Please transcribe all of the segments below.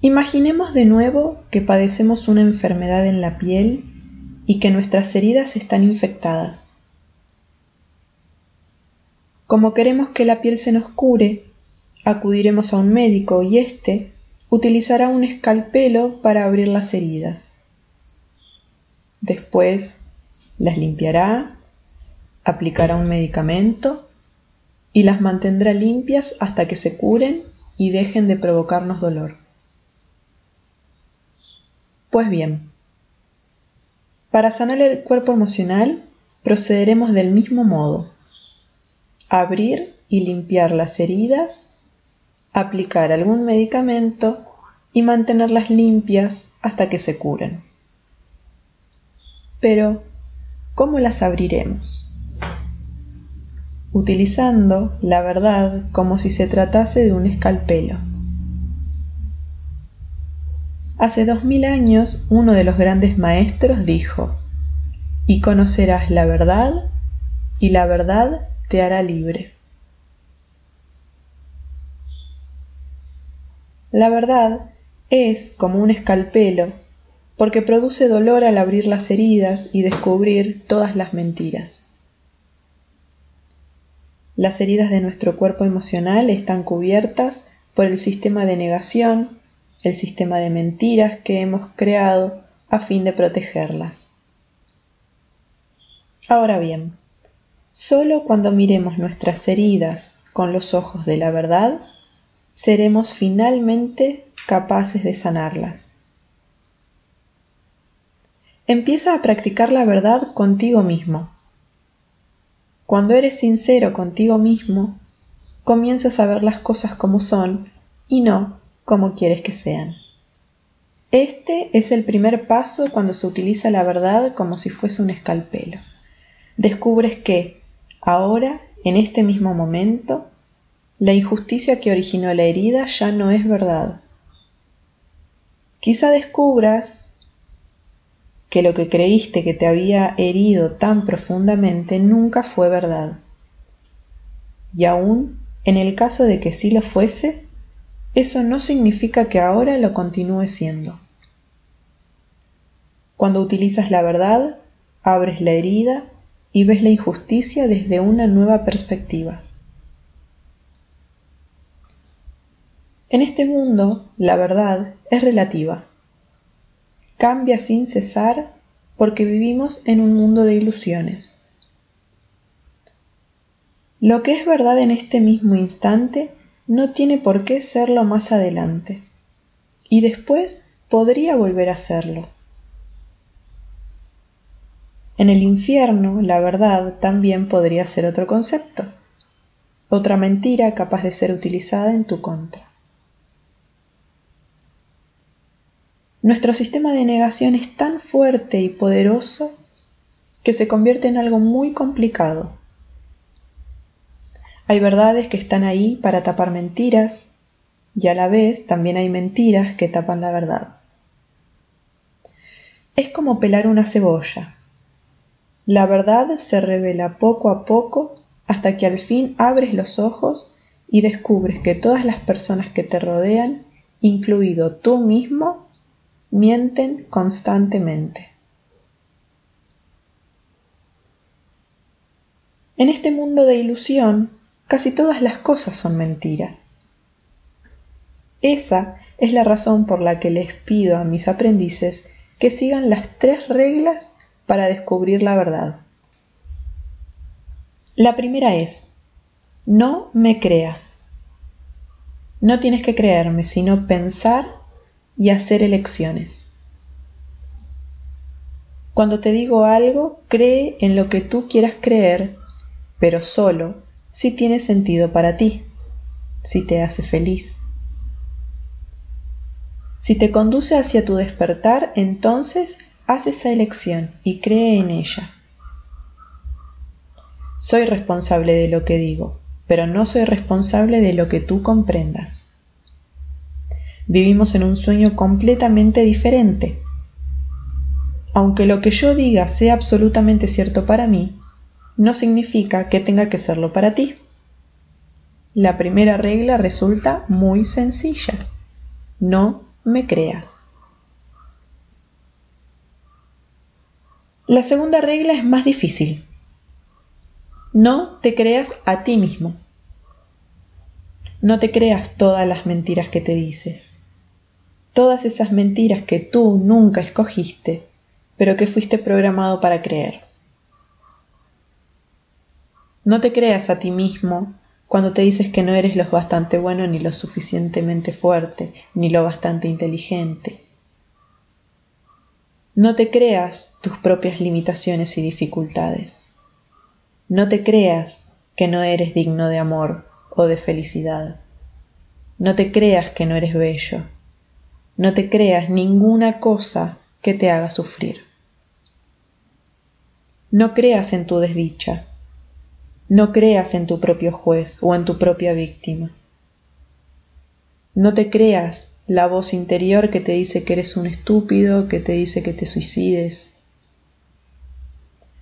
Imaginemos de nuevo que padecemos una enfermedad en la piel y que nuestras heridas están infectadas. Como queremos que la piel se nos cure, acudiremos a un médico y éste utilizará un escalpelo para abrir las heridas. Después las limpiará, aplicará un medicamento y las mantendrá limpias hasta que se curen y dejen de provocarnos dolor. Pues bien, para sanar el cuerpo emocional procederemos del mismo modo. Abrir y limpiar las heridas, aplicar algún medicamento y mantenerlas limpias hasta que se curen. Pero, ¿cómo las abriremos? Utilizando la verdad como si se tratase de un escalpelo. Hace dos mil años uno de los grandes maestros dijo, y conocerás la verdad, y la verdad te hará libre. La verdad es como un escalpelo, porque produce dolor al abrir las heridas y descubrir todas las mentiras. Las heridas de nuestro cuerpo emocional están cubiertas por el sistema de negación, el sistema de mentiras que hemos creado a fin de protegerlas. Ahora bien, solo cuando miremos nuestras heridas con los ojos de la verdad, seremos finalmente capaces de sanarlas. Empieza a practicar la verdad contigo mismo. Cuando eres sincero contigo mismo, comienzas a ver las cosas como son y no como quieres que sean. Este es el primer paso cuando se utiliza la verdad como si fuese un escalpelo. Descubres que, ahora, en este mismo momento, la injusticia que originó la herida ya no es verdad. Quizá descubras que lo que creíste que te había herido tan profundamente nunca fue verdad. Y aún, en el caso de que sí lo fuese, eso no significa que ahora lo continúe siendo. Cuando utilizas la verdad, abres la herida y ves la injusticia desde una nueva perspectiva. En este mundo, la verdad es relativa. Cambia sin cesar porque vivimos en un mundo de ilusiones. Lo que es verdad en este mismo instante no tiene por qué serlo más adelante. Y después podría volver a serlo. En el infierno, la verdad también podría ser otro concepto, otra mentira capaz de ser utilizada en tu contra. Nuestro sistema de negación es tan fuerte y poderoso que se convierte en algo muy complicado hay verdades que están ahí para tapar mentiras y a la vez también hay mentiras que tapan la verdad. Es como pelar una cebolla. La verdad se revela poco a poco hasta que al fin abres los ojos y descubres que todas las personas que te rodean, incluido tú mismo, mienten constantemente. En este mundo de ilusión, casi todas las cosas son mentira. Esa es la razón por la que les pido a mis aprendices que sigan las tres reglas para descubrir la verdad. La primera es, no me creas. No tienes que creerme, sino pensar y hacer elecciones. Cuando te digo algo, cree en lo que tú quieras creer, pero solo si tiene sentido para ti, si te hace feliz. Si te conduce hacia tu despertar, entonces haz esa elección y cree en ella. Soy responsable de lo que digo, pero no soy responsable de lo que tú comprendas. Vivimos en un sueño completamente diferente. Aunque lo que yo diga sea absolutamente cierto para mí, no significa que tenga que serlo para ti. La primera regla resulta muy sencilla. No me creas. La segunda regla es más difícil. No te creas a ti mismo. No te creas todas las mentiras que te dices. Todas esas mentiras que tú nunca escogiste, pero que fuiste programado para creer. No te creas a ti mismo cuando te dices que no eres lo bastante bueno ni lo suficientemente fuerte, ni lo bastante inteligente. No te creas tus propias limitaciones y dificultades. No te creas que no eres digno de amor o de felicidad. No te creas que no eres bello. No te creas ninguna cosa que te haga sufrir. No creas en tu desdicha no creas en tu propio juez o en tu propia víctima. No te creas la voz interior que te dice que eres un estúpido, que te dice que te suicides.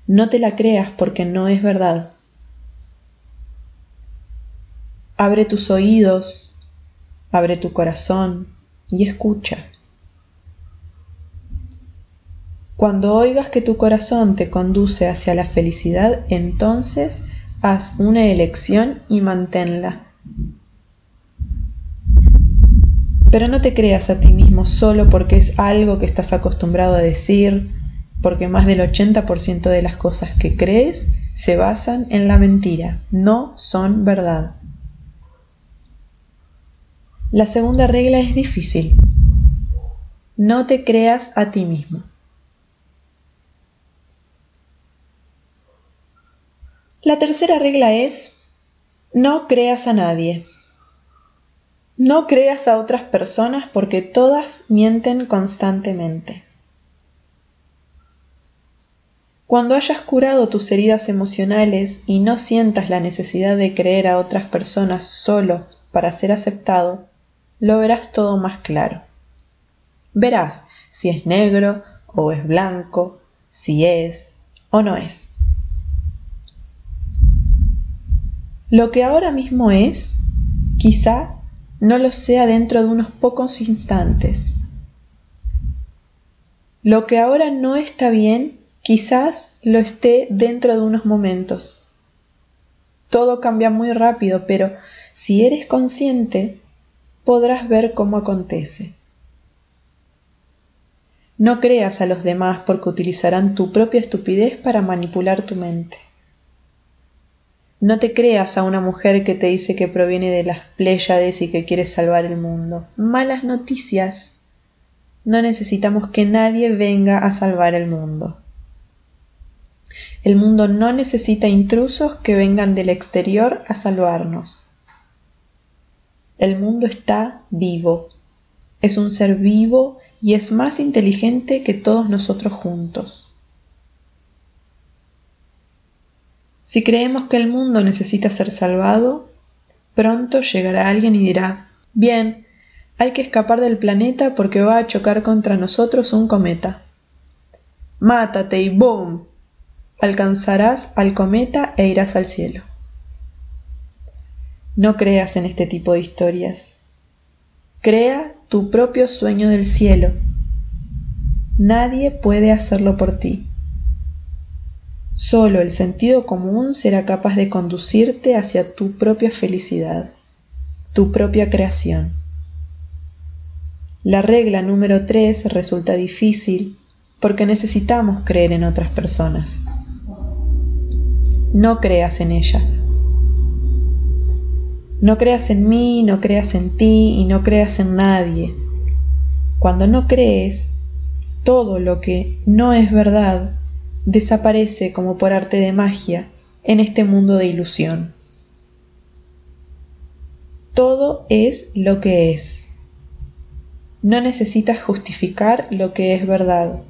No te la creas porque no es verdad. Abre tus oídos, abre tu corazón y escucha. Cuando oigas que tu corazón te conduce hacia la felicidad, entonces Haz una elección y manténla. Pero no te creas a ti mismo solo porque es algo que estás acostumbrado a decir, porque más del 80% de las cosas que crees se basan en la mentira, no son verdad. La segunda regla es difícil. No te creas a ti mismo. La tercera regla es, no creas a nadie. No creas a otras personas porque todas mienten constantemente. Cuando hayas curado tus heridas emocionales y no sientas la necesidad de creer a otras personas solo para ser aceptado, lo verás todo más claro. Verás si es negro o es blanco, si es o no es. Lo que ahora mismo es, quizá no lo sea dentro de unos pocos instantes. Lo que ahora no está bien, quizás lo esté dentro de unos momentos. Todo cambia muy rápido, pero si eres consciente, podrás ver cómo acontece. No creas a los demás porque utilizarán tu propia estupidez para manipular tu mente. No te creas a una mujer que te dice que proviene de las Pléyades y que quiere salvar el mundo. Malas noticias. No necesitamos que nadie venga a salvar el mundo. El mundo no necesita intrusos que vengan del exterior a salvarnos. El mundo está vivo. Es un ser vivo y es más inteligente que todos nosotros juntos. Si creemos que el mundo necesita ser salvado, pronto llegará alguien y dirá, bien, hay que escapar del planeta porque va a chocar contra nosotros un cometa. Mátate y ¡boom! Alcanzarás al cometa e irás al cielo. No creas en este tipo de historias. Crea tu propio sueño del cielo. Nadie puede hacerlo por ti. Solo el sentido común será capaz de conducirte hacia tu propia felicidad, tu propia creación. La regla número 3 resulta difícil porque necesitamos creer en otras personas. No creas en ellas. No creas en mí, no creas en ti y no creas en nadie. Cuando no crees, todo lo que no es verdad desaparece como por arte de magia en este mundo de ilusión. Todo es lo que es. No necesitas justificar lo que es verdad.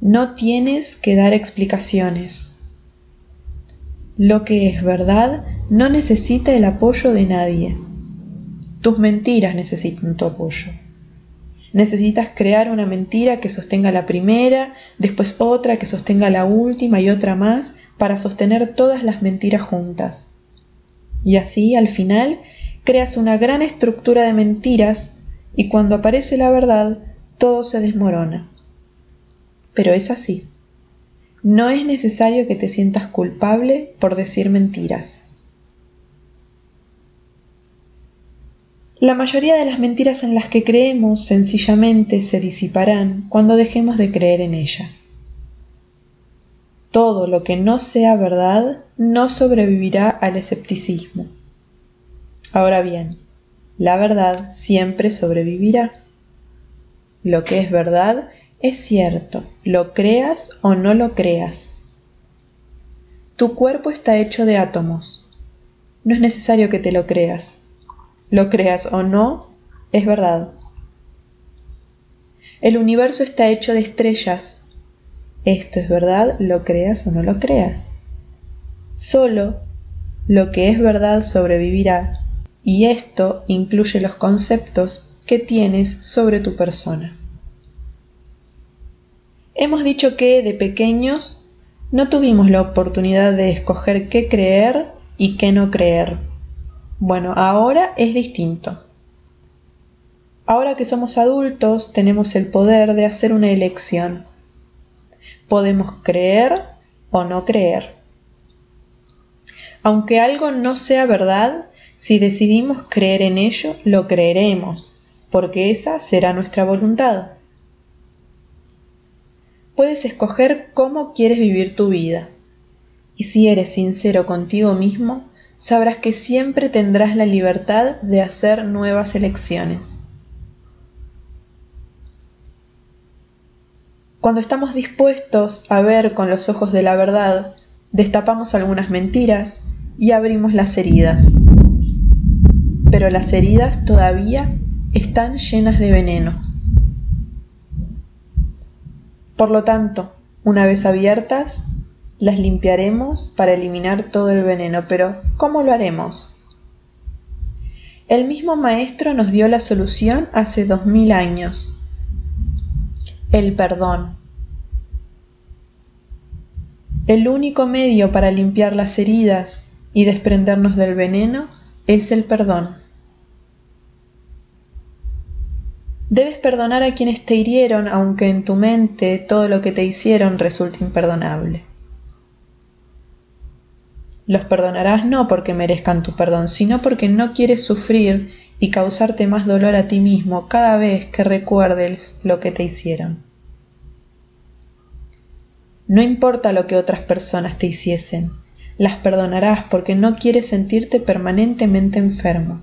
No tienes que dar explicaciones. Lo que es verdad no necesita el apoyo de nadie. Tus mentiras necesitan tu apoyo. Necesitas crear una mentira que sostenga la primera, después otra que sostenga la última y otra más para sostener todas las mentiras juntas. Y así, al final, creas una gran estructura de mentiras y cuando aparece la verdad, todo se desmorona. Pero es así. No es necesario que te sientas culpable por decir mentiras. La mayoría de las mentiras en las que creemos sencillamente se disiparán cuando dejemos de creer en ellas. Todo lo que no sea verdad no sobrevivirá al escepticismo. Ahora bien, la verdad siempre sobrevivirá. Lo que es verdad es cierto, lo creas o no lo creas. Tu cuerpo está hecho de átomos. No es necesario que te lo creas. Lo creas o no, es verdad. El universo está hecho de estrellas. Esto es verdad, lo creas o no lo creas. Solo lo que es verdad sobrevivirá y esto incluye los conceptos que tienes sobre tu persona. Hemos dicho que de pequeños no tuvimos la oportunidad de escoger qué creer y qué no creer. Bueno, ahora es distinto. Ahora que somos adultos tenemos el poder de hacer una elección. Podemos creer o no creer. Aunque algo no sea verdad, si decidimos creer en ello, lo creeremos, porque esa será nuestra voluntad. Puedes escoger cómo quieres vivir tu vida. Y si eres sincero contigo mismo, sabrás que siempre tendrás la libertad de hacer nuevas elecciones. Cuando estamos dispuestos a ver con los ojos de la verdad, destapamos algunas mentiras y abrimos las heridas pero las heridas todavía están llenas de veneno. Por lo tanto, una vez abiertas, las limpiaremos para eliminar todo el veneno, pero ¿cómo lo haremos? El mismo maestro nos dio la solución hace dos mil años. El perdón. El único medio para limpiar las heridas y desprendernos del veneno es el perdón. Debes perdonar a quienes te hirieron aunque en tu mente todo lo que te hicieron resulte imperdonable. Los perdonarás no porque merezcan tu perdón, sino porque no quieres sufrir y causarte más dolor a ti mismo cada vez que recuerdes lo que te hicieron. No importa lo que otras personas te hiciesen, las perdonarás porque no quieres sentirte permanentemente enfermo.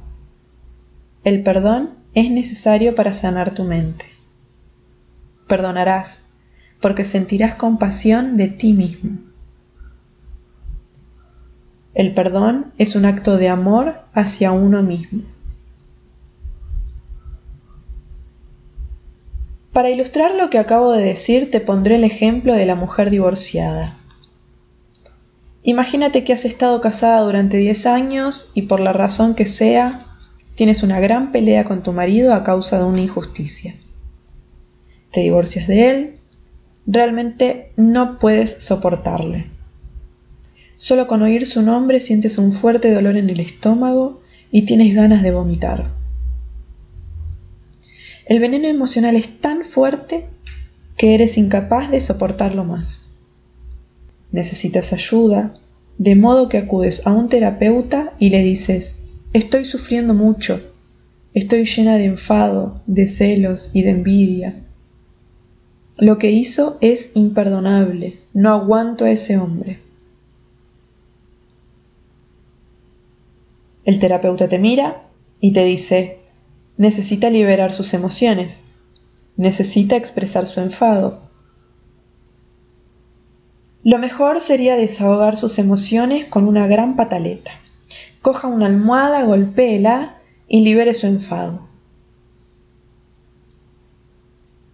El perdón es necesario para sanar tu mente. Perdonarás porque sentirás compasión de ti mismo. El perdón es un acto de amor hacia uno mismo. Para ilustrar lo que acabo de decir te pondré el ejemplo de la mujer divorciada. Imagínate que has estado casada durante 10 años y por la razón que sea Tienes una gran pelea con tu marido a causa de una injusticia. Te divorcias de él. Realmente no puedes soportarle. Solo con oír su nombre sientes un fuerte dolor en el estómago y tienes ganas de vomitar. El veneno emocional es tan fuerte que eres incapaz de soportarlo más. Necesitas ayuda, de modo que acudes a un terapeuta y le dices, Estoy sufriendo mucho. Estoy llena de enfado, de celos y de envidia. Lo que hizo es imperdonable. No aguanto a ese hombre. El terapeuta te mira y te dice, necesita liberar sus emociones, necesita expresar su enfado. Lo mejor sería desahogar sus emociones con una gran pataleta coja una almohada, golpéela y libere su enfado.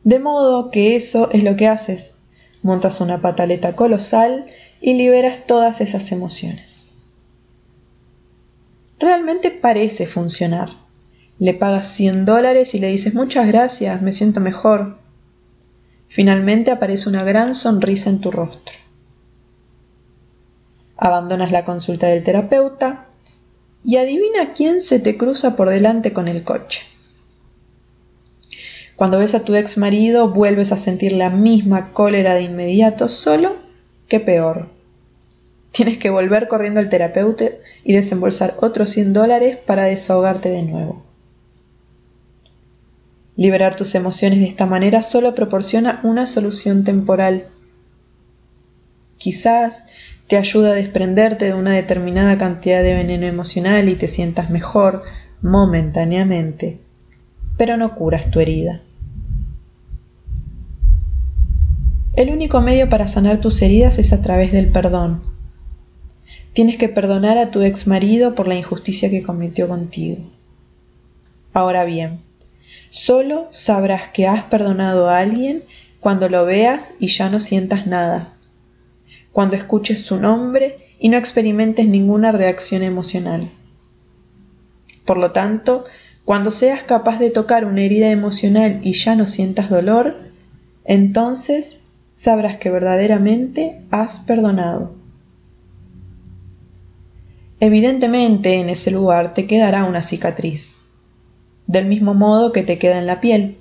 De modo que eso es lo que haces. Montas una pataleta colosal y liberas todas esas emociones. Realmente parece funcionar. Le pagas 100 dólares y le dices muchas gracias, me siento mejor. Finalmente aparece una gran sonrisa en tu rostro. Abandonas la consulta del terapeuta y adivina quién se te cruza por delante con el coche. Cuando ves a tu ex marido vuelves a sentir la misma cólera de inmediato, solo que peor. Tienes que volver corriendo al terapeuta y desembolsar otros 100 dólares para desahogarte de nuevo. Liberar tus emociones de esta manera solo proporciona una solución temporal. Quizás te ayuda a desprenderte de una determinada cantidad de veneno emocional y te sientas mejor momentáneamente, pero no curas tu herida. El único medio para sanar tus heridas es a través del perdón. Tienes que perdonar a tu ex marido por la injusticia que cometió contigo. Ahora bien, solo sabrás que has perdonado a alguien cuando lo veas y ya no sientas nada, cuando escuches su nombre y no experimentes ninguna reacción emocional. Por lo tanto, cuando seas capaz de tocar una herida emocional y ya no sientas dolor, entonces sabrás que verdaderamente has perdonado. Evidentemente en ese lugar te quedará una cicatriz, del mismo modo que te queda en la piel.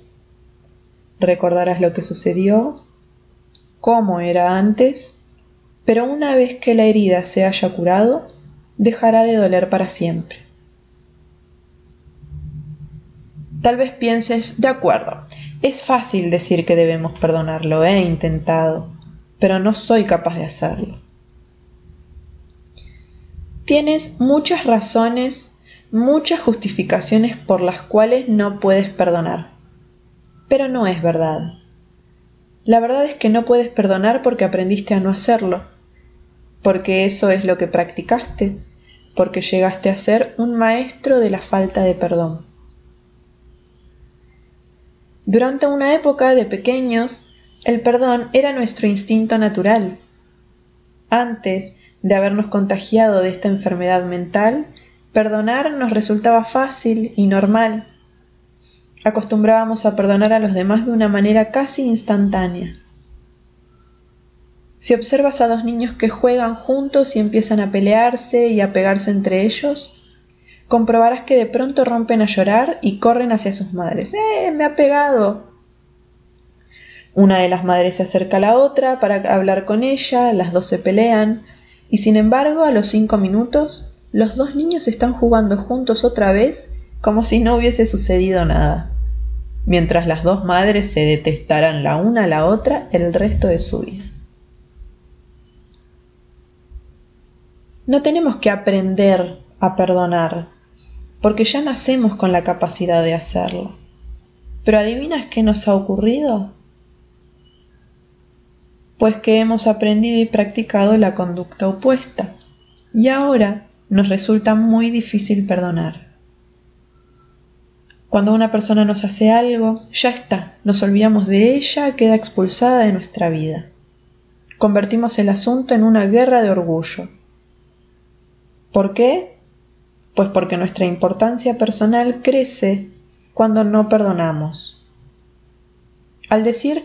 Recordarás lo que sucedió, cómo era antes, pero una vez que la herida se haya curado, dejará de doler para siempre. Tal vez pienses, de acuerdo, es fácil decir que debemos perdonarlo, he intentado, pero no soy capaz de hacerlo. Tienes muchas razones, muchas justificaciones por las cuales no puedes perdonar, pero no es verdad. La verdad es que no puedes perdonar porque aprendiste a no hacerlo, porque eso es lo que practicaste, porque llegaste a ser un maestro de la falta de perdón. Durante una época de pequeños, el perdón era nuestro instinto natural. Antes de habernos contagiado de esta enfermedad mental, perdonar nos resultaba fácil y normal. Acostumbrábamos a perdonar a los demás de una manera casi instantánea. Si observas a dos niños que juegan juntos y empiezan a pelearse y a pegarse entre ellos, comprobarás que de pronto rompen a llorar y corren hacia sus madres. ¡Eh! Me ha pegado. Una de las madres se acerca a la otra para hablar con ella, las dos se pelean, y sin embargo a los cinco minutos los dos niños están jugando juntos otra vez como si no hubiese sucedido nada, mientras las dos madres se detestarán la una a la otra el resto de su vida. No tenemos que aprender a perdonar, porque ya nacemos con la capacidad de hacerlo. Pero ¿adivinas qué nos ha ocurrido? Pues que hemos aprendido y practicado la conducta opuesta, y ahora nos resulta muy difícil perdonar. Cuando una persona nos hace algo, ya está, nos olvidamos de ella, queda expulsada de nuestra vida. Convertimos el asunto en una guerra de orgullo. ¿Por qué? pues porque nuestra importancia personal crece cuando no perdonamos. Al decir,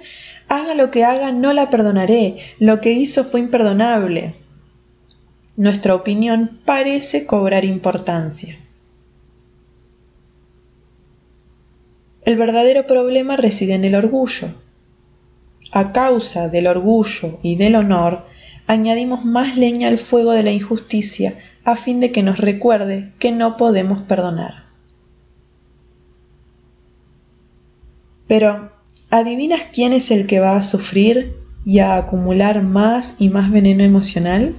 haga lo que haga, no la perdonaré, lo que hizo fue imperdonable, nuestra opinión parece cobrar importancia. El verdadero problema reside en el orgullo. A causa del orgullo y del honor, añadimos más leña al fuego de la injusticia a fin de que nos recuerde que no podemos perdonar. Pero, ¿adivinas quién es el que va a sufrir y a acumular más y más veneno emocional?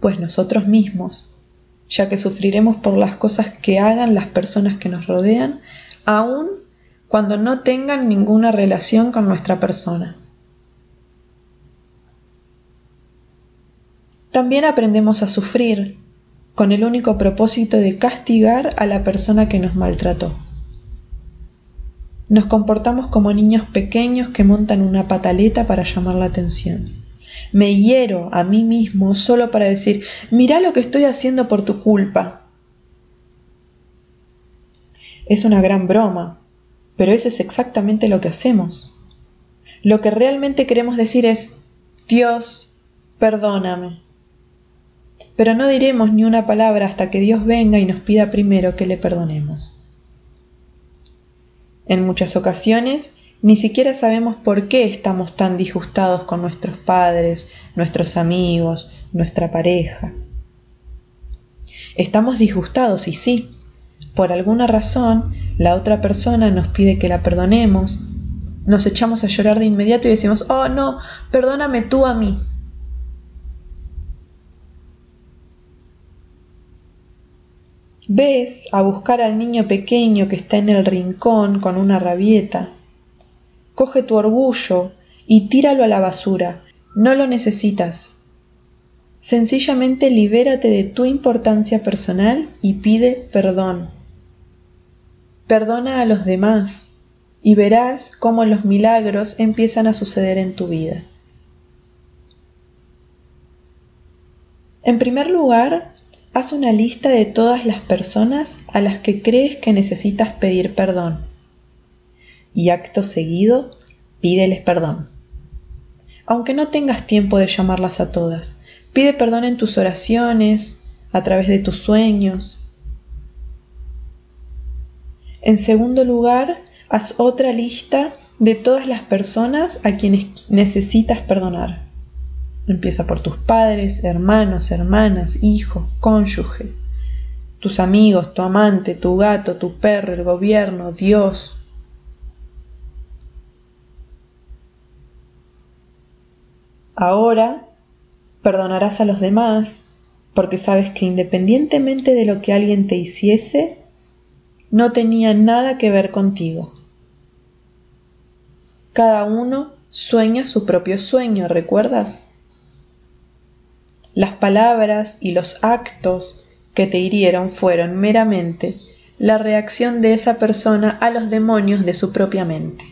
Pues nosotros mismos, ya que sufriremos por las cosas que hagan las personas que nos rodean, aun cuando no tengan ninguna relación con nuestra persona. También aprendemos a sufrir con el único propósito de castigar a la persona que nos maltrató. Nos comportamos como niños pequeños que montan una pataleta para llamar la atención. Me hiero a mí mismo solo para decir, mira lo que estoy haciendo por tu culpa. Es una gran broma, pero eso es exactamente lo que hacemos. Lo que realmente queremos decir es, Dios, perdóname pero no diremos ni una palabra hasta que Dios venga y nos pida primero que le perdonemos. En muchas ocasiones ni siquiera sabemos por qué estamos tan disgustados con nuestros padres, nuestros amigos, nuestra pareja. Estamos disgustados y sí, por alguna razón la otra persona nos pide que la perdonemos, nos echamos a llorar de inmediato y decimos, oh no, perdóname tú a mí. Ves a buscar al niño pequeño que está en el rincón con una rabieta. Coge tu orgullo y tíralo a la basura. No lo necesitas. Sencillamente libérate de tu importancia personal y pide perdón. Perdona a los demás y verás cómo los milagros empiezan a suceder en tu vida. En primer lugar, haz una lista de todas las personas a las que crees que necesitas pedir perdón. Y acto seguido, pídeles perdón. Aunque no tengas tiempo de llamarlas a todas, pide perdón en tus oraciones, a través de tus sueños. En segundo lugar, haz otra lista de todas las personas a quienes necesitas perdonar. Empieza por tus padres, hermanos, hermanas, hijos, cónyuge, tus amigos, tu amante, tu gato, tu perro, el gobierno, Dios. Ahora perdonarás a los demás porque sabes que independientemente de lo que alguien te hiciese, no tenía nada que ver contigo. Cada uno sueña su propio sueño, ¿recuerdas? Las palabras y los actos que te hirieron fueron meramente la reacción de esa persona a los demonios de su propia mente.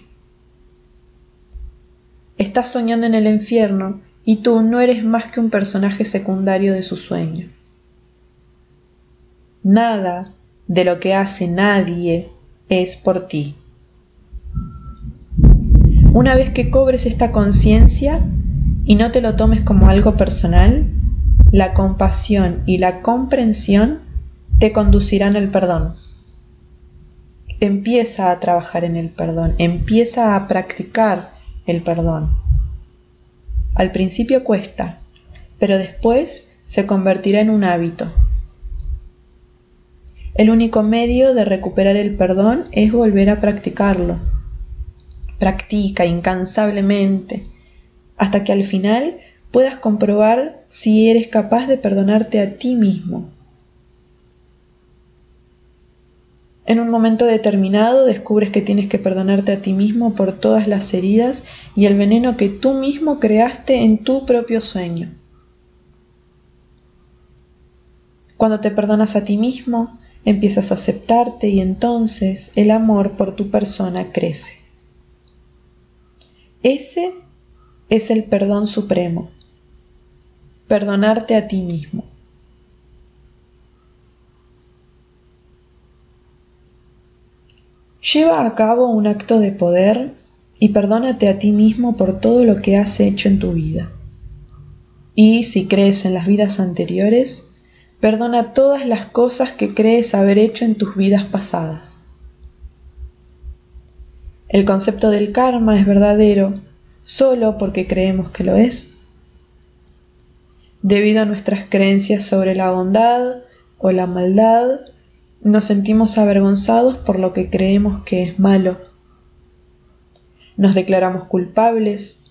Estás soñando en el infierno y tú no eres más que un personaje secundario de su sueño. Nada de lo que hace nadie es por ti. Una vez que cobres esta conciencia y no te lo tomes como algo personal, la compasión y la comprensión te conducirán al perdón. Empieza a trabajar en el perdón, empieza a practicar el perdón. Al principio cuesta, pero después se convertirá en un hábito. El único medio de recuperar el perdón es volver a practicarlo. Practica incansablemente hasta que al final puedas comprobar si eres capaz de perdonarte a ti mismo. En un momento determinado descubres que tienes que perdonarte a ti mismo por todas las heridas y el veneno que tú mismo creaste en tu propio sueño. Cuando te perdonas a ti mismo, empiezas a aceptarte y entonces el amor por tu persona crece. Ese es el perdón supremo perdonarte a ti mismo. Lleva a cabo un acto de poder y perdónate a ti mismo por todo lo que has hecho en tu vida. Y si crees en las vidas anteriores, perdona todas las cosas que crees haber hecho en tus vidas pasadas. El concepto del karma es verdadero solo porque creemos que lo es Debido a nuestras creencias sobre la bondad o la maldad, nos sentimos avergonzados por lo que creemos que es malo. Nos declaramos culpables,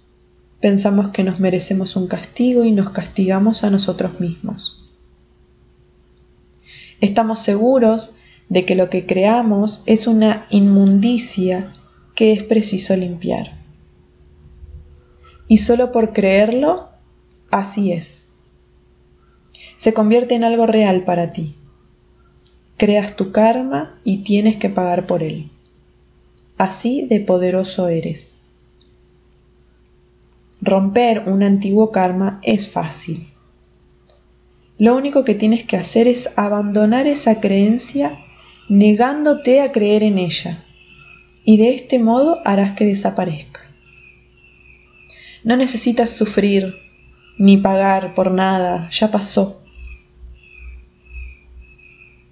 pensamos que nos merecemos un castigo y nos castigamos a nosotros mismos. Estamos seguros de que lo que creamos es una inmundicia que es preciso limpiar. Y solo por creerlo, así es se convierte en algo real para ti. Creas tu karma y tienes que pagar por él. Así de poderoso eres. Romper un antiguo karma es fácil. Lo único que tienes que hacer es abandonar esa creencia negándote a creer en ella, y de este modo harás que desaparezca. No necesitas sufrir ni pagar por nada, ya pasó.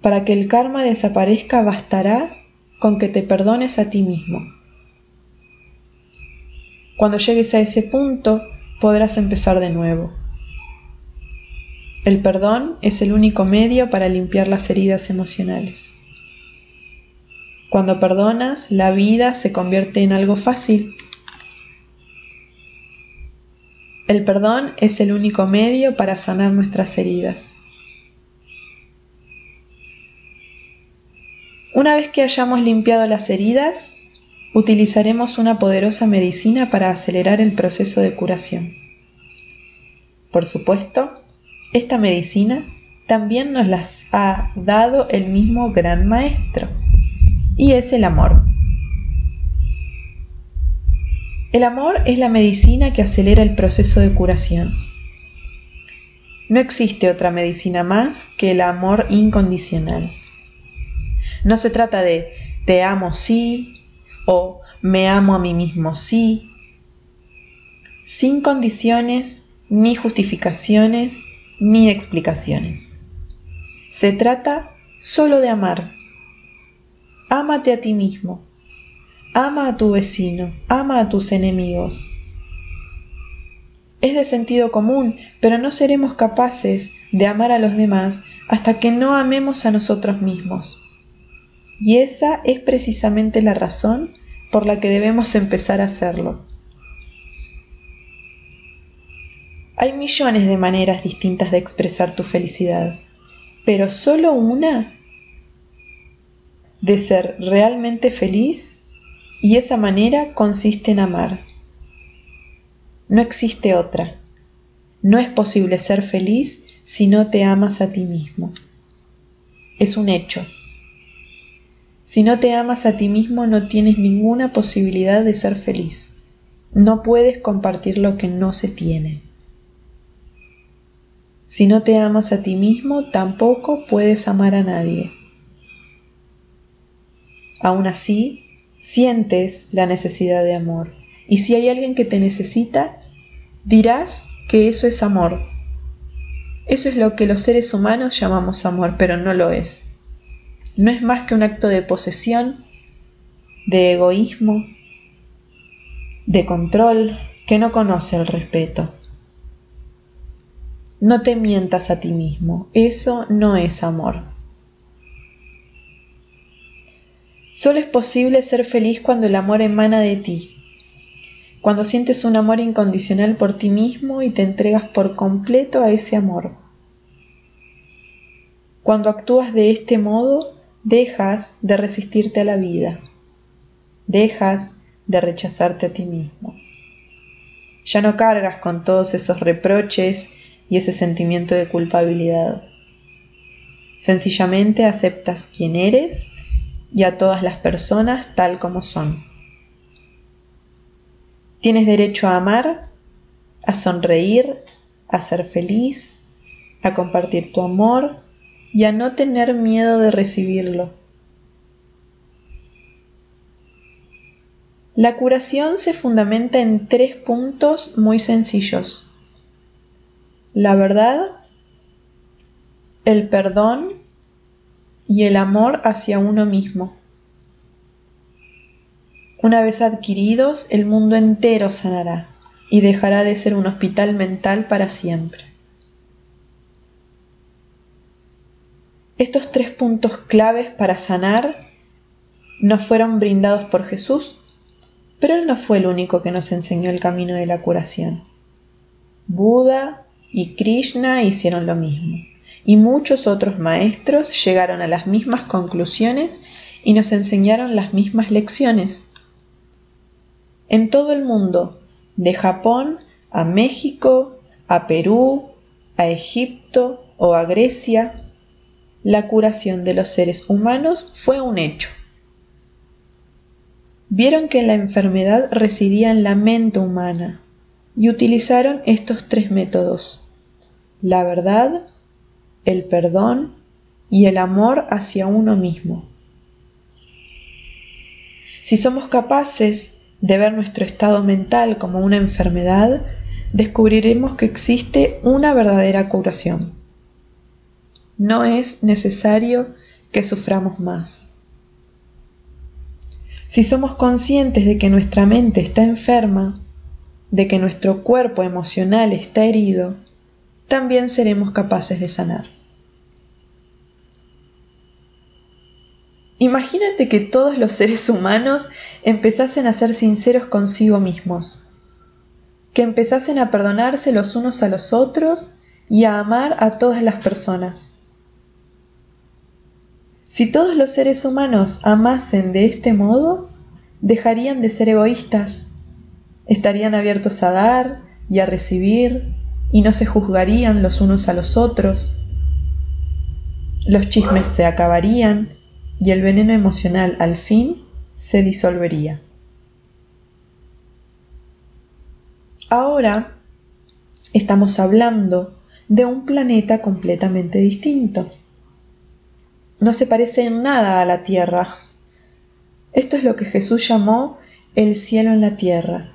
Para que el karma desaparezca bastará con que te perdones a ti mismo. Cuando llegues a ese punto, podrás empezar de nuevo. El perdón es el único medio para limpiar las heridas emocionales. Cuando perdonas, la vida se convierte en algo fácil. El perdón es el único medio para sanar nuestras heridas. Una vez que hayamos limpiado las heridas, utilizaremos una poderosa medicina para acelerar el proceso de curación. Por supuesto, esta medicina también nos las ha dado el mismo gran maestro, y es el amor. El amor es la medicina que acelera el proceso de curación. No existe otra medicina más que el amor incondicional. No se trata de te amo sí o me amo a mí mismo sí, sin condiciones ni justificaciones ni explicaciones. Se trata solo de amar. Ámate a ti mismo. Ama a tu vecino. Ama a tus enemigos. Es de sentido común, pero no seremos capaces de amar a los demás hasta que no amemos a nosotros mismos. Y esa es precisamente la razón por la que debemos empezar a hacerlo. Hay millones de maneras distintas de expresar tu felicidad, pero solo una de ser realmente feliz y esa manera consiste en amar. No existe otra. No es posible ser feliz si no te amas a ti mismo. Es un hecho. Si no te amas a ti mismo no tienes ninguna posibilidad de ser feliz. No puedes compartir lo que no se tiene. Si no te amas a ti mismo, tampoco puedes amar a nadie. Aún así, sientes la necesidad de amor. Y si hay alguien que te necesita, dirás que eso es amor. Eso es lo que los seres humanos llamamos amor, pero no lo es no es más que un acto de posesión, de egoísmo, de control que no conoce el respeto. No te mientas a ti mismo, eso no es amor. Solo es posible ser feliz cuando el amor emana de ti, cuando sientes un amor incondicional por ti mismo y te entregas por completo a ese amor. Cuando actúas de este modo, dejas de resistirte a la vida, dejas de rechazarte a ti mismo. Ya no cargas con todos esos reproches y ese sentimiento de culpabilidad. Sencillamente aceptas quién eres y a todas las personas tal como son. Tienes derecho a amar, a sonreír, a ser feliz, a compartir tu amor y a no tener miedo de recibirlo. La curación se fundamenta en tres puntos muy sencillos. La verdad, el perdón y el amor hacia uno mismo. Una vez adquiridos, el mundo entero sanará y dejará de ser un hospital mental para siempre. Estos tres puntos claves para sanar nos fueron brindados por Jesús, pero Él no fue el único que nos enseñó el camino de la curación. Buda y Krishna hicieron lo mismo, y muchos otros maestros llegaron a las mismas conclusiones y nos enseñaron las mismas lecciones. En todo el mundo, de Japón a México, a Perú, a Egipto o a Grecia, la curación de los seres humanos fue un hecho. Vieron que la enfermedad residía en la mente humana y utilizaron estos tres métodos, la verdad, el perdón y el amor hacia uno mismo. Si somos capaces de ver nuestro estado mental como una enfermedad, descubriremos que existe una verdadera curación no es necesario que suframos más. Si somos conscientes de que nuestra mente está enferma, de que nuestro cuerpo emocional está herido, también seremos capaces de sanar. Imagínate que todos los seres humanos empezasen a ser sinceros consigo mismos, que empezasen a perdonarse los unos a los otros y a amar a todas las personas. Si todos los seres humanos amasen de este modo, dejarían de ser egoístas, estarían abiertos a dar y a recibir y no se juzgarían los unos a los otros. Los chismes se acabarían y el veneno emocional al fin se disolvería. Ahora estamos hablando de un planeta completamente distinto. No se parece en nada a la Tierra. Esto es lo que Jesús llamó el cielo en la tierra.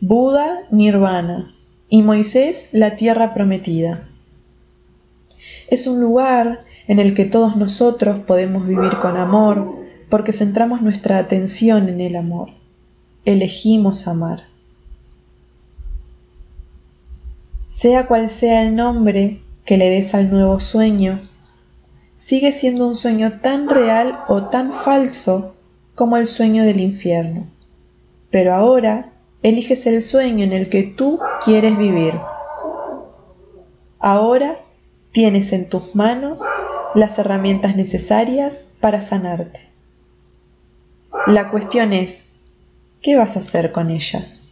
Buda, Nirvana, y Moisés, la tierra prometida. Es un lugar en el que todos nosotros podemos vivir con amor porque centramos nuestra atención en el amor. Elegimos amar. Sea cual sea el nombre que le des al nuevo sueño, sigue siendo un sueño tan real o tan falso como el sueño del infierno. Pero ahora eliges el sueño en el que tú quieres vivir. Ahora tienes en tus manos las herramientas necesarias para sanarte. La cuestión es, ¿qué vas a hacer con ellas?